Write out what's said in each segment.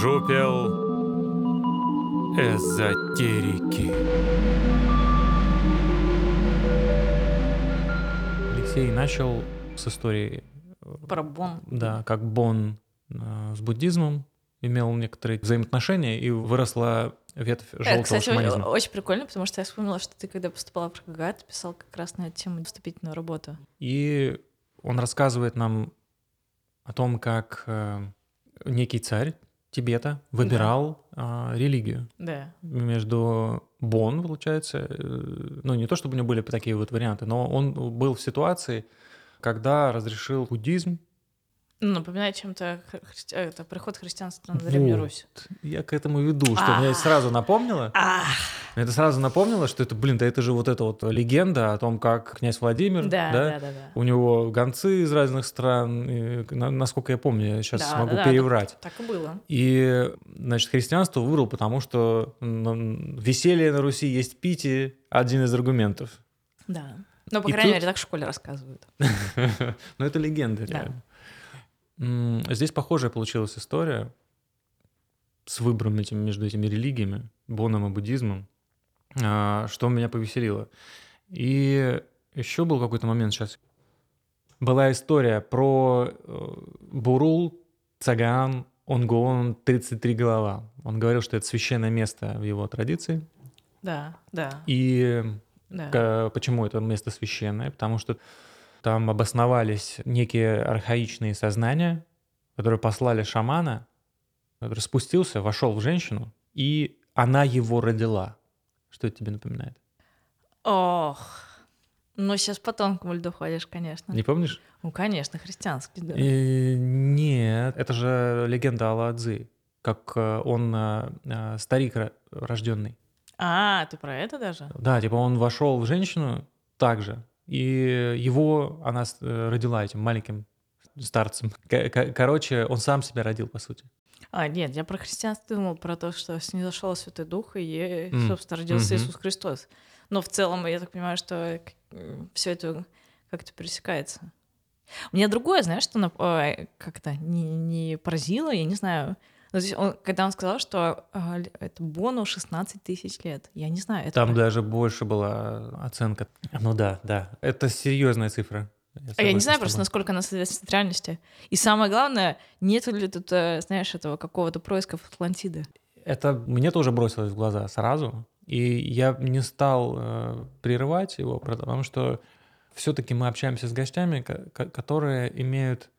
Жупел эзотерики. Алексей начал с истории, Про Бон. да, как Бон э, с буддизмом имел некоторые взаимоотношения и выросла ветвь Это, желтого кстати, шаманизма. очень прикольно, потому что я вспомнила, что ты, когда поступала в КГА, ты писал как раз на эту тему вступительную работу. И он рассказывает нам о том, как э, некий царь Тибета выбирал э, религию Да. между Бон, получается, э, ну не то чтобы у него были такие вот варианты, но он был в ситуации, когда разрешил буддизм. Ну, напоминает чем-то хри- э, это приход христианства на Древнюю Вот. Русь. Я к этому веду, что мне сразу напомнило. Это сразу напомнило, что это, блин, да это же вот эта вот легенда о том, как князь Владимир, да, да, да, да, да. у него гонцы из разных стран, и, на- насколько я помню, я сейчас Да, могу да, да, переврать. Так и было. И, значит, христианство выбрал, потому что веселье на Руси есть питие, один из аргументов. Да. Ну, по И крайней тут- мере, так в школе рассказывают. Но это легенда, Да. реально. Здесь похожая получилась история с выбором этим, между этими религиями, боном и буддизмом, а, что меня повеселило. И еще был какой-то момент сейчас. Была история про э, Бурул, Цаган, Онгон, 33 голова. Он говорил, что это священное место в его традиции. Да, да, И да. К- Почему это место священное? Потому что там обосновались некие архаичные сознания, которые послали шамана, который спустился, вошел в женщину, и она его родила. Что это тебе напоминает? Ох, ну сейчас по тонкому льду ходишь, конечно. Не помнишь? Ну, конечно, христианский, да. Э, Нет, это же легенда Алла Адзы, как э, он э, э, старик ро- рожденный. А, ты про это даже? Да, типа он вошел в женщину также, и его она э, родила этим маленьким старцем. Короче, он сам себя родил, по сути. А, нет, я про христианство думал, про то, что снизошел Святой Дух, и, М, собственно, родился мгм. Иисус Христос. Но в целом, я так понимаю, что все это как-то пересекается. Мне другое, знаешь, что как-то не, не поразило, я не знаю. Ну, то есть он- когда он сказал, что л- это Бону 16 тысяч лет, я не знаю. Это Там про- даже больше была оценка. Ну да, да. Это серьезная цифра. А я не знаю просто, насколько она соответствует реальности. И самое главное, нет ли тут, э, знаешь, этого какого-то происка в Атлантиды. Это мне тоже бросилось в глаза сразу. И я не стал э, прерывать его, потому что все-таки мы общаемся с гостями, ко- ко- которые имеют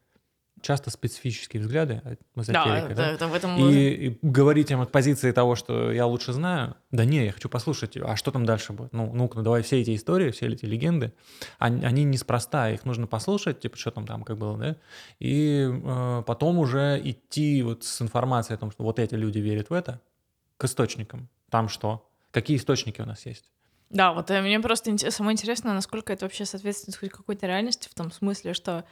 часто специфические взгляды от эзотерика, да? это в этом... И, и говорить им от позиции того, что я лучше знаю, да не, я хочу послушать, а что там дальше будет? Ну, ну-ка, ну давай все эти истории, все эти легенды, они, они неспроста, их нужно послушать, типа, что там там как было, да? И э, потом уже идти вот с информацией о том, что вот эти люди верят в это, к источникам. Там что? Какие источники у нас есть? Да, вот э, мне просто самое интересно, насколько это вообще соответствует хоть какой-то реальности, в том смысле, что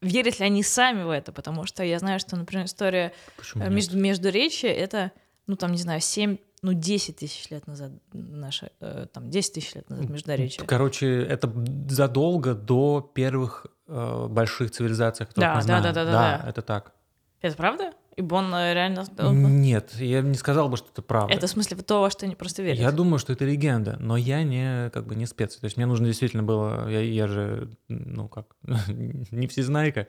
верят ли они сами в это, потому что я знаю, что, например, история э, между, междуречия — это, ну, там, не знаю, 7, ну, 10 тысяч лет назад наше, э, там, 10 тысяч лет назад междуречие. Короче, это задолго до первых э, больших цивилизаций, которых Да, мы да, знаем. да, да, да, да. это так. Это правда? И Бон э, реально... Нет, я не сказал бы, что это правда. Это в смысле то, во что они просто верят. Я думаю, что это легенда, но я не как бы не спец. То есть мне нужно действительно было, я, я же, ну как, не всезнайка.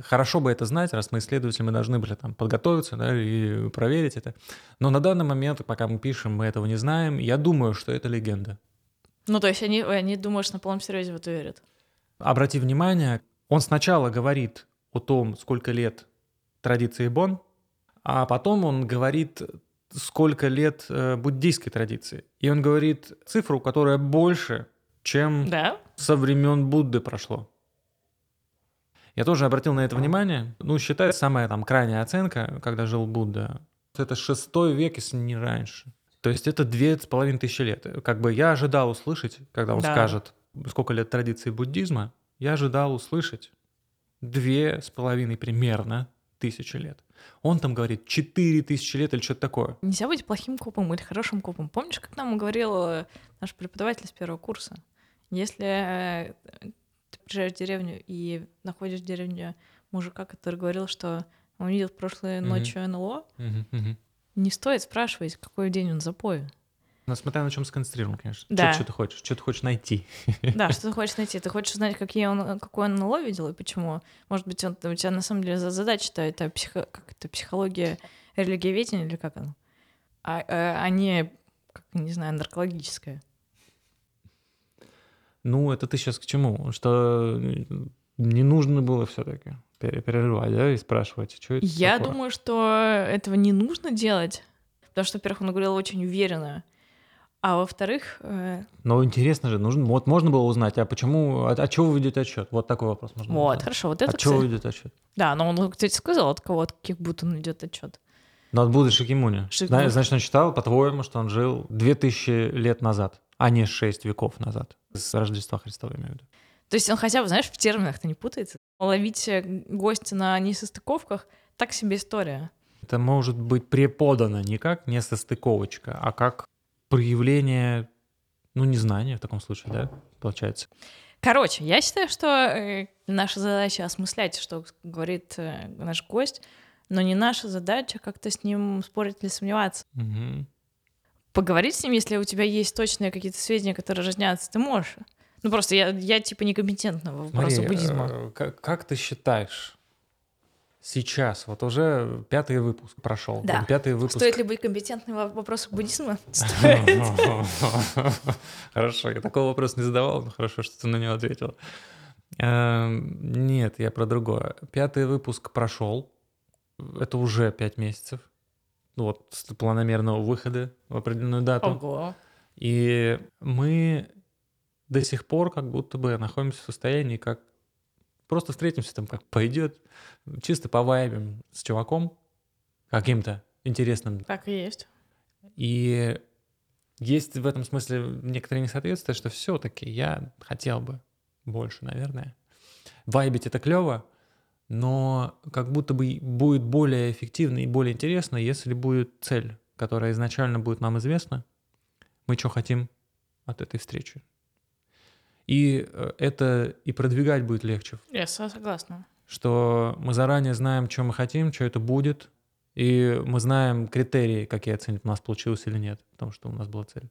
Хорошо бы это знать, раз мы исследователи, мы должны были там подготовиться да, и проверить это. Но на данный момент, пока мы пишем, мы этого не знаем. Я думаю, что это легенда. Ну, то есть они, они думают, что на полном серьезе в это верят. Обрати внимание, он сначала говорит о том, сколько лет традиции Бон, а потом он говорит, сколько лет э, буддийской традиции. И он говорит цифру, которая больше, чем Да? со времен Будды прошло. Я тоже обратил на это внимание. Ну, считается самая там крайняя оценка, когда жил Будда. Это шестой век, если не раньше. То есть это две с половиной тысячи лет. Как бы я ожидал услышать, когда он Да. скажет, сколько лет традиции буддизма, я ожидал услышать две с половиной примерно тысячи лет. Он там говорит четыре тысячи лет или что-то такое. Нельзя быть плохим копом или хорошим копом. Помнишь, как нам говорил э, наш преподаватель с первого курса? Если э, ты приезжаешь в деревню и находишь в деревне мужика, который говорил, что он видел прошлой ночью НЛО, не стоит спрашивать, какой день он. Ну, смотря на чем сконцентрирован, конечно. Да. Что ты хочешь? Что ты хочешь найти? Да, что ты хочешь найти? Ты хочешь узнать, какие он, какой он НЛО видел и почему? Может быть, он, у тебя на самом деле за- задача-то это, психо, как это психология религиоведения или как оно? А, а, а не, как, не знаю, наркологическая. Ну, это ты сейчас к чему? Что э, не нужно было все-таки перерывать, да, и спрашивать, что это Я такое? думаю, что этого не нужно делать, потому что, во-первых, он говорил очень уверенно, а во-вторых, э, Но интересно же, нужно, вот можно было узнать, а почему, от, от чего вы ведете отчет? Вот такой вопрос можно вот, задать. хорошо, вот это, От чего вы кстати- ведете отчет? Да, но он, кстати, сказал, от кого, от каких будто он идет отчет. Ну, от Будды Шакимуни. Зна- Значит, он считал, по-твоему, что он жил 2000 лет назад, а не 6 веков назад. С Рождества Христова, имею в виду. То есть он хотя бы, знаешь, в терминах-то не путается. Ловить э, гостя на несостыковках — так себе история. Это может быть преподано не как несостыковочка, а как проявление, ну, незнания в таком случае, да, получается. Короче, я считаю, что э, наша задача осмыслять, что говорит э, наш гость, но не наша задача как-то с ним спорить или сомневаться. Мгм. Поговорить с ним, если у тебя есть точные какие-то сведения, которые разнятся, ты можешь. Ну просто я, я типа некомпетентна в Смотри, буддизма. э, как, как ты считаешь, сейчас, вот уже пятый выпуск прошел, Да. пятый выпуск... Стоит ли быть компетентным в вопросах буддизма? Стоит. Хорошо, я такого вопроса не задавал, но хорошо, что ты на него ответил. Эм, Нет, я про другое. Пятый выпуск прошел. Это уже пять месяцев. Ну Вот с планомерного выхода в определенную дату. Ого. И мы до сих пор как будто бы находимся в состоянии, как просто встретимся там, как пойдет, чисто повайбим с чуваком каким-то интересным. Так и есть. И есть в этом смысле некоторые несоответствия, что все-таки я хотел бы больше, наверное. Вайбить это клево, но как будто бы будет более эффективно и более интересно, если будет цель, которая изначально будет нам известна. Мы что хотим от этой встречи. И э, это и продвигать будет легче Я со- согласна. что мы заранее знаем, что мы хотим, что это будет, и мы знаем критерии, какие оценить, у нас получилось или нет, потому что у нас была цель.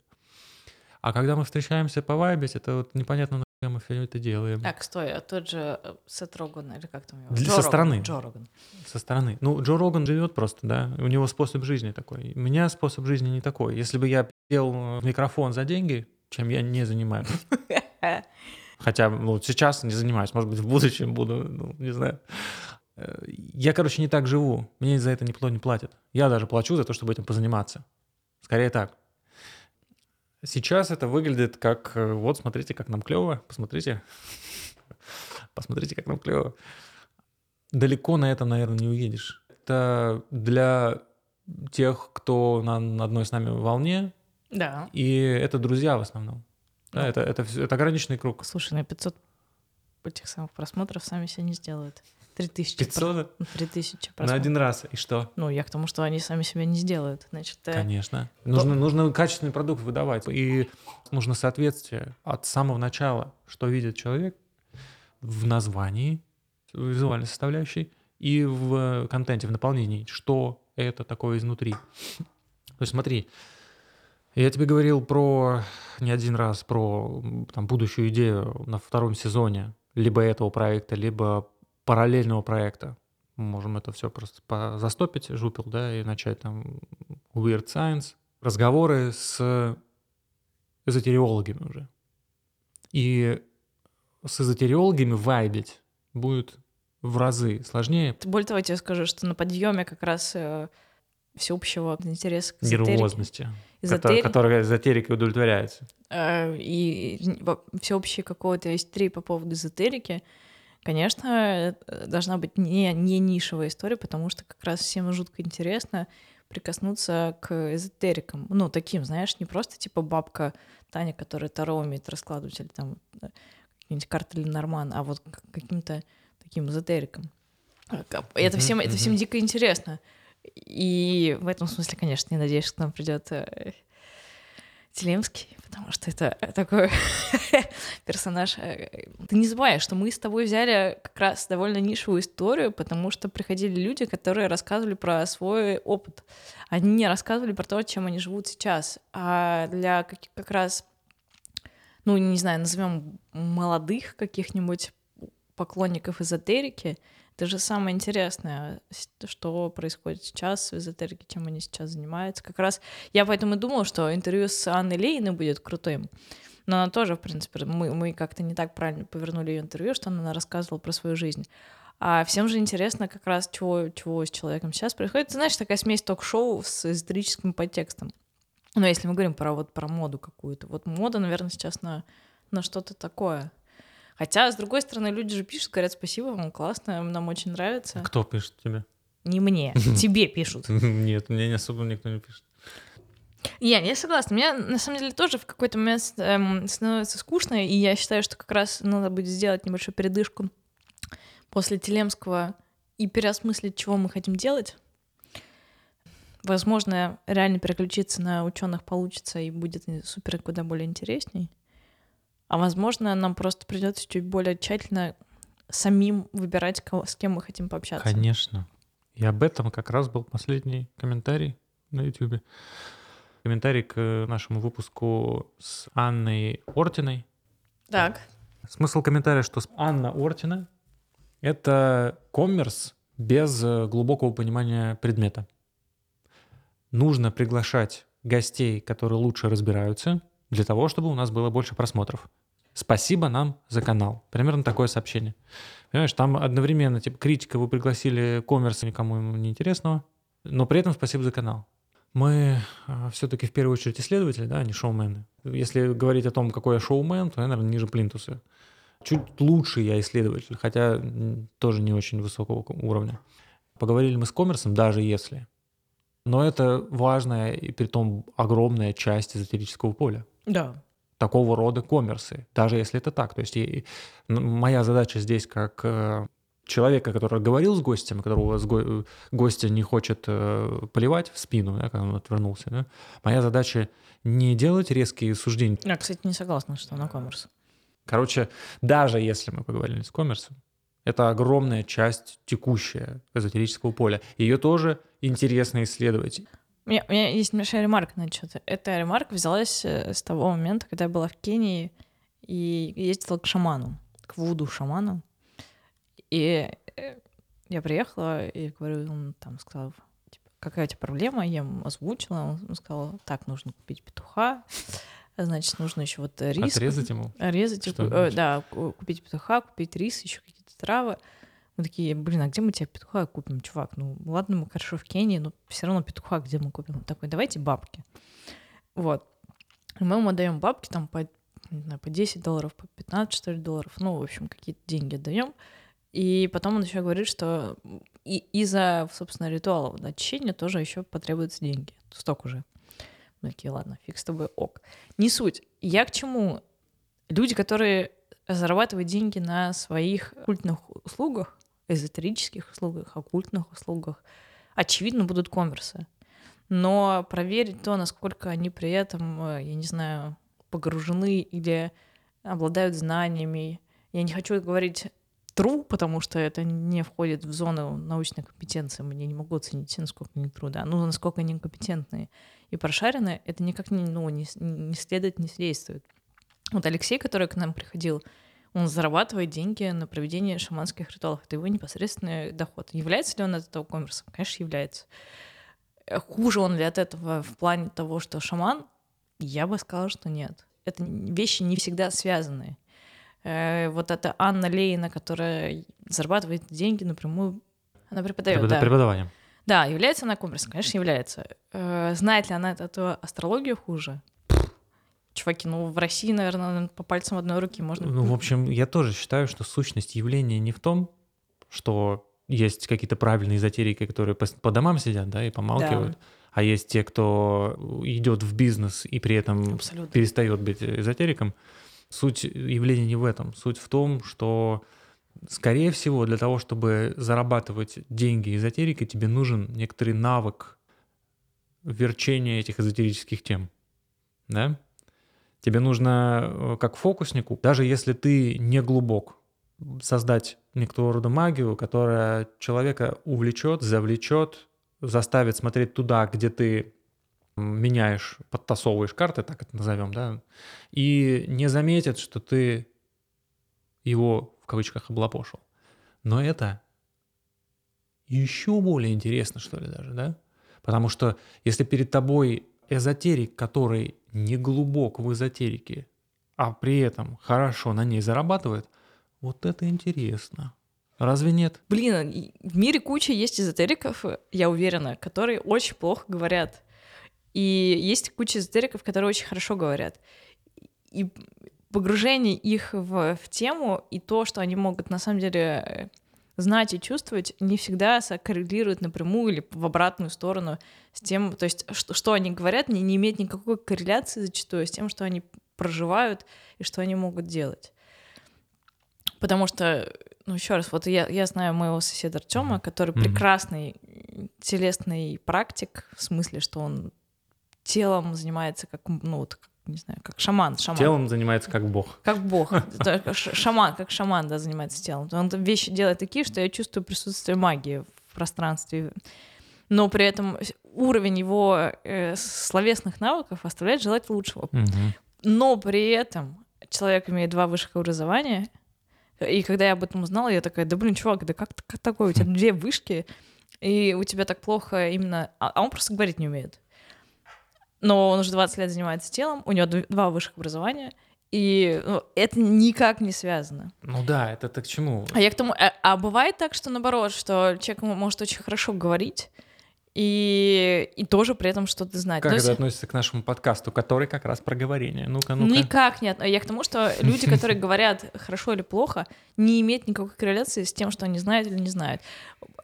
А когда мы встречаемся по вайбить, это вот непонятно, нахуя мы все это делаем. Так, стой, а тот же э, Сет Роган, или как там его? Для- Джо со Роган, стороны. Джо Роган. Со стороны. Ну, Джо Роган живет просто, да, у него способ жизни такой. У меня способ жизни не такой. Если бы я пел в микрофон за деньги, чем я не занимаюсь. Хотя, ну, сейчас не занимаюсь, может быть, в будущем буду, ну, не знаю. Э, Я, короче, не так живу. Мне за это никто не платит. Я даже плачу за то, чтобы этим позаниматься. Скорее так. Сейчас это выглядит как, э, вот, смотрите, как нам клево, посмотрите. Посмотрите, как нам клево. Далеко на это, наверное, не уедешь. Это для тех, кто на одной с нами волне, Да. и это друзья в основном. Да, Ну. это, это, это ограниченный круг. Слушай, на 500 этих самых просмотров сами себя не сделают. 3000. 500 про- 3000 на просмотров. один раз. И что? Ну, я к тому, что они сами себя не сделают. Значит, э, Конечно. Нужно, нужно качественный продукт выдавать. И нужно соответствие от самого начала, что видит человек в названии, в визуальной составляющей, и в контенте, в наполнении, что это такое изнутри. То есть смотри, я тебе говорил про не один раз про там, будущую идею на втором сезоне либо этого проекта, либо параллельного проекта. Мы Можем это все просто застопить, жупил, да, и начать там weird science, разговоры с эзотериологами уже. И с эзотериологами вайбить будет в разы сложнее, Более того, я тебе скажу, что на подъеме как раз э, всеобщего интереса к эзотерике, нервозности, эзотери- которая эзотерикой удовлетворяется. э, и всеобщей какого-то истерии по поводу эзотерики, конечно, э, должна быть не, не нишевая история, потому что как раз всем жутко интересно прикоснуться к эзотерикам. Ну, таким, знаешь, не просто типа бабка Таня, которая Таро умеет раскладывать, или там э, какие-нибудь карты Ленорман, а вот каким-то таким эзотерикам. Это всем, это всем дико интересно. И в этом смысле, конечно, не надеюсь, что к нам придет э, Телемский, потому что это такой персонаж. Ты не забываешь, что мы с тобой взяли как раз довольно нишевую историю, потому что приходили люди, которые рассказывали про свой опыт. Они не рассказывали про то, чем они живут сейчас. А для как, как раз, ну, не знаю, назовем молодых каких-нибудь поклонников эзотерики, это же самое интересное, что происходит сейчас в эзотерике, чем они сейчас занимаются. Как раз я поэтому и думала, что интервью с Анной Лейной будет крутым. Но она тоже, в принципе, мы, мы как-то не так правильно повернули ее интервью, что она рассказывала про свою жизнь. А всем же интересно как раз, чего, чего с человеком сейчас происходит. Ты знаешь, такая смесь ток-шоу с эзотерическим подтекстом. Но если мы говорим про, вот, про моду какую-то, вот мода, наверное, сейчас на, на что-то такое. Хотя, с другой стороны, люди же пишут, говорят, спасибо вам, классно, нам очень нравится. Кто пишет тебе? Не мне, тебе пишут. Нет, мне не особо никто не пишет. Я не согласна. Мне на самом деле тоже в какой-то момент эм, становится скучно, и я считаю, что как раз надо будет сделать небольшую передышку после Телемского и переосмыслить, чего мы хотим делать. Возможно, реально переключиться на ученых получится и будет супер куда более интересней. А возможно, нам просто придется чуть более тщательно самим выбирать, кого, с кем мы хотим пообщаться. Конечно. И об этом как раз был последний комментарий на YouTube. Комментарий к нашему выпуску с Анной Ортиной. Так. Смысл комментария, что Анна Ортина — это коммерс без глубокого понимания предмета. Нужно приглашать гостей, которые лучше разбираются, для того, чтобы у нас было больше просмотров. Спасибо нам за канал. Примерно такое сообщение. Понимаешь, там одновременно, типа, критика, вы пригласили коммерс никому не интересного, но при этом спасибо за канал. Мы э, все-таки в первую очередь исследователи, да, а не шоумены. Если говорить о том, какой я шоумен, то я, наверное, ниже плинтуса. Чуть лучше я исследователь, хотя тоже не очень высокого уровня. Поговорили мы с коммерсом, даже если. Но это важная и при том огромная часть эзотерического поля. Да. Такого рода коммерсы, даже если это так. То есть и, моя задача здесь как э, человека, который говорил с гостем, которого го- гостя не хочет э, поливать в спину, да, когда он отвернулся, да, моя задача не делать резкие суждения. Я, кстати, не согласна, что она коммерс. Короче, даже если мы поговорили с коммерсом, это огромная часть текущая эзотерического поля. Ее тоже интересно исследовать. Меня, у меня есть небольшая ремарка на что-то. Эта ремарка взялась э, с того момента, когда я была в Кении и ездила к шаману, к вуду-шаману. И э, я приехала и говорю, он там сказал, типа, какая у тебя проблема? Я ему озвучила, он сказал, так, нужно купить петуха, значит, нужно еще вот рис. Отрезать ему? Резать, Что э, да, купить петуха, купить рис, еще какие-то травы. Мы такие, блин, а где мы тебе петуха купим, чувак? Ну, ладно, мы хорошо в Кении, но все равно петуха где мы купим? Такой, давайте бабки. Вот. Мы ему отдаем бабки там по, не знаю, по 10 долларов, по 15, что ли, долларов. Ну, в общем, какие-то деньги отдаем. И потом он еще говорит, что и из-за, собственно, ритуалов очищения тоже еще потребуются деньги. Столько же. Мы такие, ладно, фиг с тобой, ок. Не суть. Я к чему? Люди, которые зарабатывают деньги на своих культных услугах, эзотерических услугах, оккультных услугах, очевидно, будут коммерсы. Но проверить то, насколько они при этом, э, я не знаю, погружены или обладают знаниями. Я не хочу говорить true, потому что это не входит в зону научной компетенции. Мне не могу оценить, насколько они true, да. Ну, насколько они компетентные и прошаренные, это никак не, ну, не, не следует, не свидетельствует. Вот Алексей, который к нам приходил, он зарабатывает деньги на проведение шаманских ритуалов. Это его непосредственный доход. Является ли он от этого коммерсом? Конечно, является. Хуже он ли от этого в плане того, что шаман? Я бы сказала, что нет. Это вещи не всегда связанные. Вот эта Анна Лейна, которая зарабатывает деньги напрямую, она преподает. Препод... Да. Преподаванием. Да, является она коммерсом? Конечно, является. Знает ли она от этого астрологию хуже? Чуваки, ну в России, наверное, по пальцам одной руки можно... Ну, в общем, я тоже считаю, что сущность явления не в том, что есть какие-то правильные эзотерики, которые по, по домам сидят, да, и помалкивают, да. а есть те, кто идет в бизнес и при этом Абсолютно. перестает быть эзотериком. Суть явления не в этом. Суть в том, что, скорее всего, для того, чтобы зарабатывать деньги эзотерикой, тебе нужен некоторый навык верчения этих эзотерических тем. Да? Тебе нужно, э, как фокуснику, даже если ты не глубок, создать некоторого рода магию, которая человека увлечет, завлечет, заставит смотреть туда, где ты меняешь, подтасовываешь карты, так это назовем, да, и не заметит, что ты его в кавычках облапошил. Но это еще более интересно, что ли, даже, да? Потому что если перед тобой эзотерик, который не глубок в эзотерике, а при этом хорошо на ней зарабатывает, вот это интересно. Разве нет? Блин, в мире куча есть эзотериков, я уверена, которые очень плохо говорят. И есть куча эзотериков, которые очень хорошо говорят. И погружение их в, в тему и то, что они могут на самом деле знать и чувствовать, не всегда коррелирует напрямую или в обратную сторону с тем, то есть что, что они говорят, не, не имеет никакой корреляции зачастую с тем, что они проживают и что они могут делать. Потому что, ну, еще раз, вот я, я знаю моего соседа Артема, который mm-hmm. прекрасный телесный практик, в смысле, что он телом занимается как, ну, вот, не знаю, как шаман. шаман. Телом занимается как бог. Как бог. Шаман, как шаман, да, занимается телом. Он вещи делает такие, что я чувствую присутствие магии в пространстве. Но при этом уровень его э, словесных навыков оставляет желать лучшего. Угу. Но при этом человек имеет два высших образования, и когда я об этом узнала, я такая, да блин, чувак, да как, как такое? У тебя две вышки, и у тебя так плохо именно... А, а он просто говорить не умеет. Но он уже 20 лет занимается телом, у него два высших образования, и ну, это никак не связано. Ну да, это так к чему? А я к тому... А, а бывает так, что наоборот, что человек может очень хорошо говорить, и, и тоже при этом что-то знать. Как это относится к нашему подкасту, который как раз про говорение? Ну-ка, ну-ка. Никак нет. Я к тому, что люди, которые говорят хорошо или плохо, не имеют никакой корреляции с тем, что они знают или не знают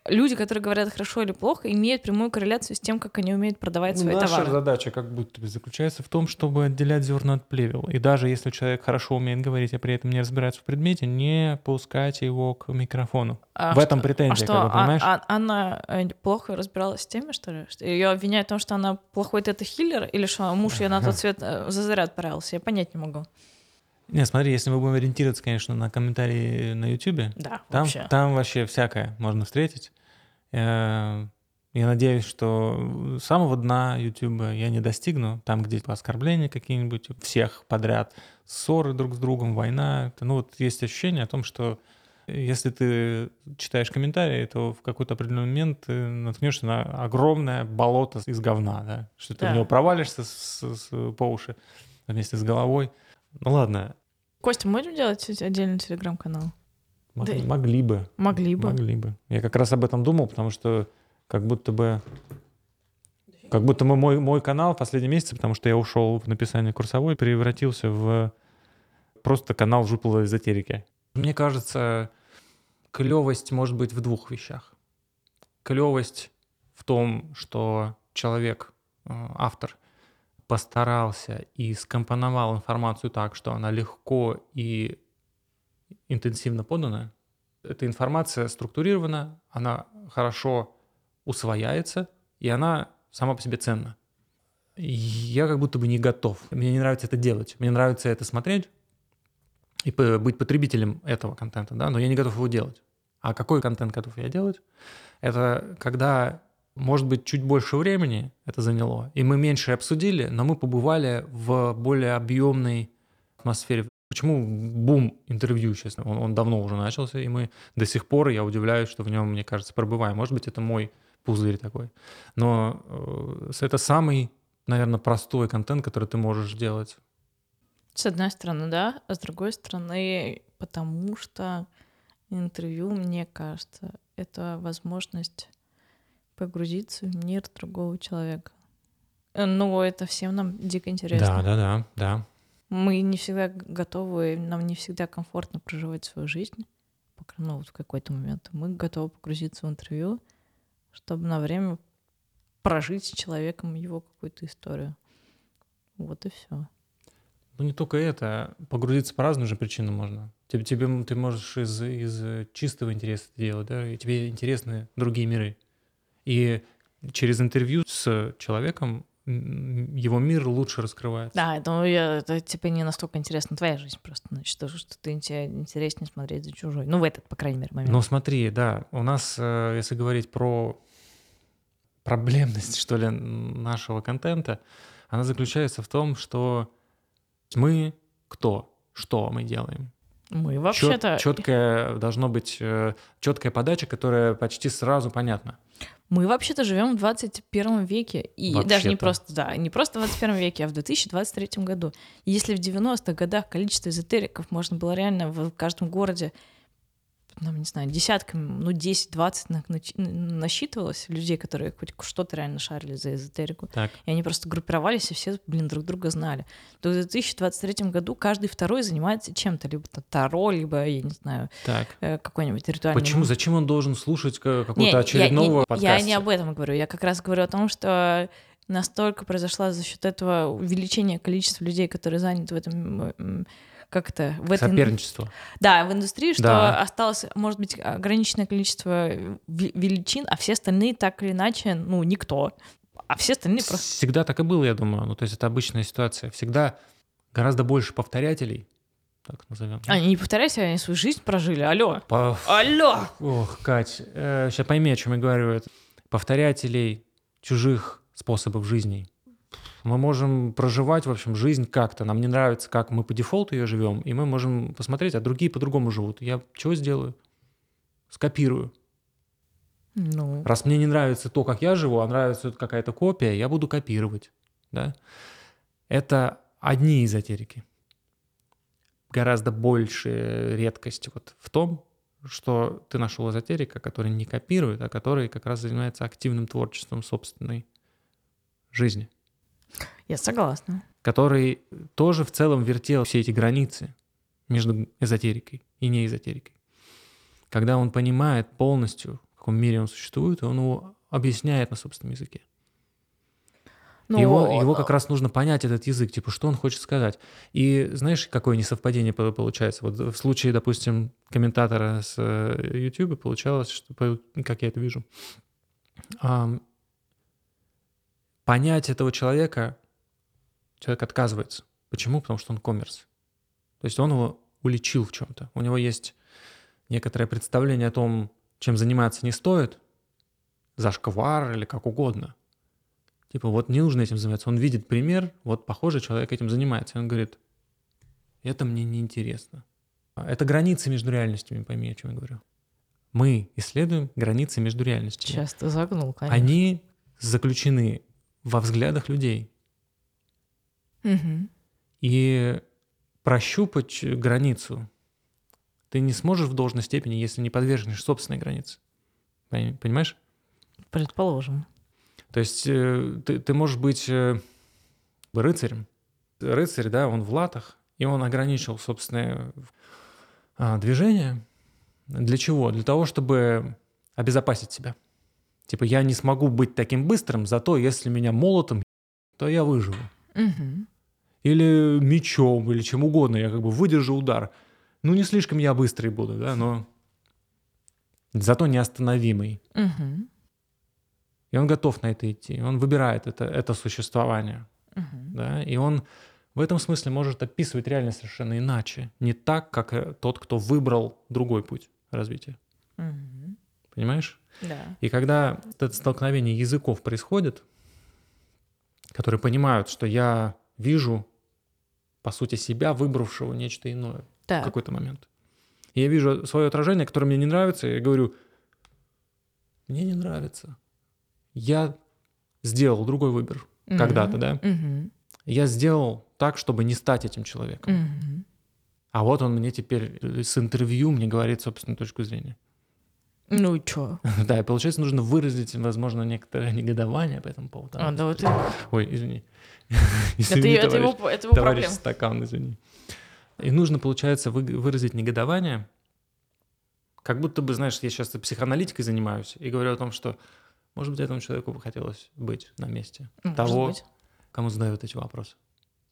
люди, которые говорят хорошо или плохо, имеют прямую корреляцию с тем, как они умеют продавать свои Наша товары. Наша задача как будто бы заключается в том, чтобы отделять зерна от плевел. И даже если человек хорошо умеет говорить, а при этом не разбирается в предмете, не пускать его к микрофону. А в что, этом претензия, а что, как бы, понимаешь? А, а, Анна э, плохо разбиралась с теми, что ли? Ее обвиняют в том, что она плохой тета-хиллер, или что муж ее на тот свет э, за заряд порался? Я понять не могу. Не, смотри, если мы будем ориентироваться, конечно, на комментарии на YouTube, да, там, вообще. там вообще всякое можно встретить. Э, я надеюсь, что самого дна YouTube я не достигну, там, где оскорбления какие-нибудь, всех подряд, ссоры друг с другом, война. Ну вот есть ощущение о том, что если ты читаешь комментарии, то в какой-то определенный момент ты наткнешься на огромное болото из говна, да? что ты да. в него провалишься с, с, по уши вместе с головой. Ну ладно. Костя, можем делать отдельный телеграм-канал? Мог, да. Могли бы. Могли бы. Могли бы. Я как раз об этом думал, потому что как будто бы как будто бы мой, мой канал в последние месяцы, потому что я ушел в написание курсовой, превратился в просто канал жуплой эзотерики. Мне кажется, клевость может быть в двух вещах. Клевость в том, что человек, э, автор, постарался и скомпоновал информацию так, что она легко и интенсивно подана. Эта информация структурирована, она хорошо усвояется, и она сама по себе ценна. Я как будто бы не готов. Мне не нравится это делать. Мне нравится это смотреть и быть потребителем этого контента, да, но я не готов его делать. А какой контент готов я делать? Это когда, может быть, чуть больше времени это заняло, и мы меньше обсудили, но мы побывали в более объемной атмосфере. Почему бум интервью, честно, он, он давно уже начался, и мы до сих пор, я удивляюсь, что в нем, мне кажется, пробываем. Может быть, это мой пузырь такой. Но э, это самый, наверное, простой контент, который ты можешь делать. С одной стороны, да, а с другой стороны, потому что интервью, мне кажется, это возможность погрузиться в мир другого человека. Ну, это всем нам дико интересно. Да, да, да, да мы не всегда готовы, нам не всегда комфортно проживать свою жизнь, ну, вот в какой-то момент. Мы готовы погрузиться в интервью, чтобы на время прожить с человеком его какую-то историю. Вот и все. Ну, не только это. Погрузиться по разным же причинам можно. Тебе, тебе, ты можешь из, из чистого интереса это делать, да, и тебе интересны другие миры. И через интервью с человеком его мир лучше раскрывается. Да, это, я- это типа не настолько интересна твоя жизнь просто. Значит, то, что ты тебе интереснее смотреть за чужой. Ну, в этот, по крайней мере, момент. Но смотри, да, у нас, э, если говорить про проблемность, что ли, нашего контента, она заключается в том, что мы кто, что мы делаем. Мы вообще-то... четкая должно быть четкая подача, которая почти сразу понятна. Мы вообще-то живем в 21 веке. И даже не Вообще-то. просто, да, не просто в 21 веке, а в 2023 году. И Если в 90-х годах количество эзотериков можно было реально в каждом городе, там, не знаю, десятками, ну, 10-20 на- нач- насчитывалось людей, которые хоть что-то реально шарили за эзотерику. Так, И они просто группировались, и все, блин, друг друга знали. То в 2023 году каждый второй занимается чем-то, либо та- таро, либо, я не знаю, так. э, какой-нибудь ритуальный Почему? Зачем он должен слушать не, какого-то я- очередного не- подкаста? Я не об этом говорю. Я как раз говорю о том, что настолько произошла за счет этого увеличение количества людей, которые заняты в этом м, как это в этой Соперничество. да в индустрии, что Да. осталось может быть ограниченное количество величин, а все остальные так или иначе ну никто, а все остальные просто Всегда так и было, я думаю. Ну, то есть это обычная ситуация. Всегда гораздо больше повторятелей, так назовем. они не повторяйся, они свою жизнь прожили. Алло, По- алло. Ох, Кать, сейчас пойми, о чем я говорю. Это повторятелей чужих способов жизни. Мы можем проживать, в общем, жизнь как-то. Нам не нравится, как мы по дефолту ее живем, и мы можем посмотреть, а другие по-другому живут. Я чего сделаю? Скопирую. Ну, Раз мне не нравится то, как я живу, а нравится какая-то копия, я буду копировать. Да? Это одни эзотерики. Гораздо больше редкость вот в том, что ты нашел эзотерика, который не копирует, а который как раз занимается активным творчеством собственной жизни, я согласна. который тоже в целом вертел все эти границы между эзотерикой и неэзотерикой. Когда он понимает полностью, в каком мире он существует, он его объясняет на собственном языке. Ну, его, его как раз нужно понять, этот язык, типа, что он хочет сказать. И знаешь, какое несовпадение по- получается? Вот в случае, допустим, комментатора с э, YouTube получалось, что, как я это вижу, понять этого человека человек отказывается. Почему? Потому что он коммерс. То есть он его уличил в чем-то. У него есть некоторое представление о том, чем заниматься не стоит, зашквар или как угодно. Типа, вот не нужно этим заниматься. Он видит пример, вот похоже, человек этим занимается. И он говорит, это мне не интересно. Это границы между реальностями, пойми, о чем я говорю. Мы исследуем границы между реальностями. Сейчас ты загнул, конечно. Они заключены во взглядах людей. Мгм. И прощупать границу ты не сможешь в должной степени, если не подвергнешь собственной границе. Пон- Понимаешь? Предположим. То есть э, ты, ты можешь быть э, рыцарем. Рыцарь, да, он в латах, и он ограничил собственное а, движение. Для чего? Для того, чтобы обезопасить себя. Типа, я не смогу быть таким быстрым, зато если меня молотом, то я выживу. Мгм. Или мечом, или чем угодно, я как бы выдержу удар. Ну, не слишком я быстрый буду, да, но зато неостановимый. Мгм. И он готов на это идти. Он выбирает это, это существование. Мгм. Да? И он в этом смысле может описывать реальность совершенно иначе. Не так, как э, тот, кто выбрал другой путь развития. Мгм. Понимаешь? Да. И когда это столкновение языков происходит, которые понимают, что я вижу, по сути, себя, выбравшего нечто иное в Так. какой-то момент. И я вижу свое отражение, которое мне не нравится, и я говорю, мне не нравится. Я сделал другой выбор Мгм. когда-то, да? Мгм. Я сделал так, чтобы не стать этим человеком. Мгм. А вот он мне теперь с интервью мне говорит собственную точку зрения. Ну и чё? Да, и получается, нужно выразить, возможно, некоторое негодование по этому поводу. А, да вот и- Ой, извини. Это, Извини, это товарищ, его, это его товарищ стакан, извини. И нужно, получается, вы- выразить негодование, как будто бы, знаешь, я сейчас психоаналитикой занимаюсь и говорю о том, что, может быть, этому человеку бы хотелось быть на месте Может того, быть. кому задают эти вопросы.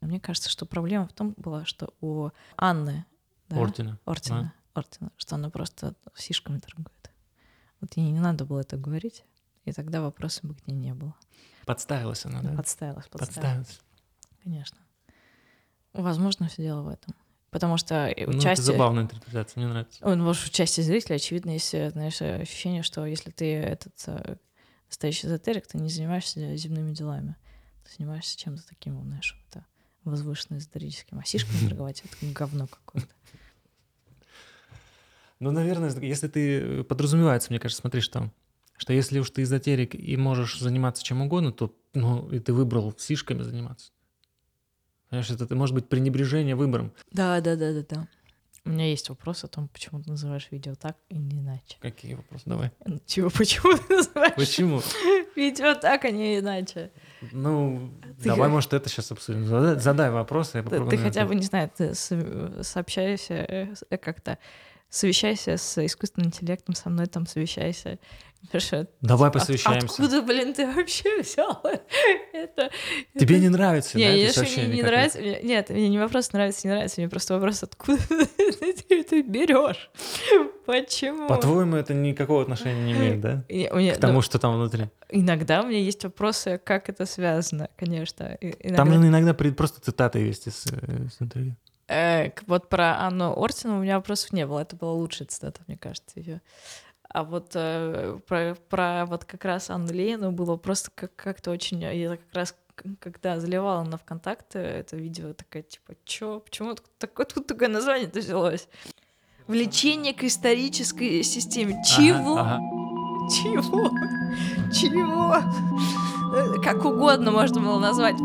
Мне кажется, что проблема в том была, что у Анны да. Ортина, Ортина, что она просто сишками торгует. Вот ей не надо было это говорить. И тогда вопроса бы к ней не было. Подставилась она, да? Подставилась, подставилась. Подставилась. Конечно. Возможно, все дело в этом. Потому что Ну, это участие... забавная интерпретация, мне нравится. Ой, ну, может, у части зрителей, очевидно, есть, э, знаешь, э, ощущение, что если ты этот э, настоящий эзотерик, ты не занимаешься земными делами. Ты занимаешься чем-то таким, знаешь, это возвышенным эзотерическим. А сишками торговать — это говно какое-то. Ну, наверное, если ты подразумевается, мне кажется, смотри, что что если уж ты эзотерик и можешь заниматься чем угодно, то ну, и ты выбрал сишками заниматься. Понимаешь, это, это может быть пренебрежение выбором. Да, да, да, да, да. У меня есть вопрос о том, почему ты называешь видео так и не иначе. Какие вопросы? Давай. Ну, Чего, почему ты называешь Почему? видео так, а не иначе? Ну, Ты давай, как- может, это сейчас обсудим. Задай, задай вопрос, я Ты, попробую. ты на хотя бы, не знаю, ты со- сообщайся э, э, как-то, совещайся с искусственным интеллектом, со мной там совещайся. Что Давай от- посовещаемся. откуда, блин, ты вообще взял это? Тебе не нравится, Не, да, не, это что мне не нравится. мне- Нет, мне не вопрос нравится, не нравится. Мне просто вопрос, откуда ты это берешь? Почему? По-твоему, это никакого отношения не имеет, да? У меня- К тому, ну, что там внутри. иногда у меня есть вопросы, как это связано, конечно. И- Там иногда- иногда при- просто цитаты есть из, э, из интервью. Э, вот про Анну Ортину у меня вопросов не было. Это была лучшая цитата, мне кажется, ее. А вот э, про, про вот как раз Анну Ленину было просто как- как-то очень... Я как раз когда заливала на ВКонтакте это видео, такая типа, чё, почему такое, тут такое название-то взялось? Влечение к исторической системе. Чего? Ага, ага. Чего? Чего? Э, Как угодно можно было назвать.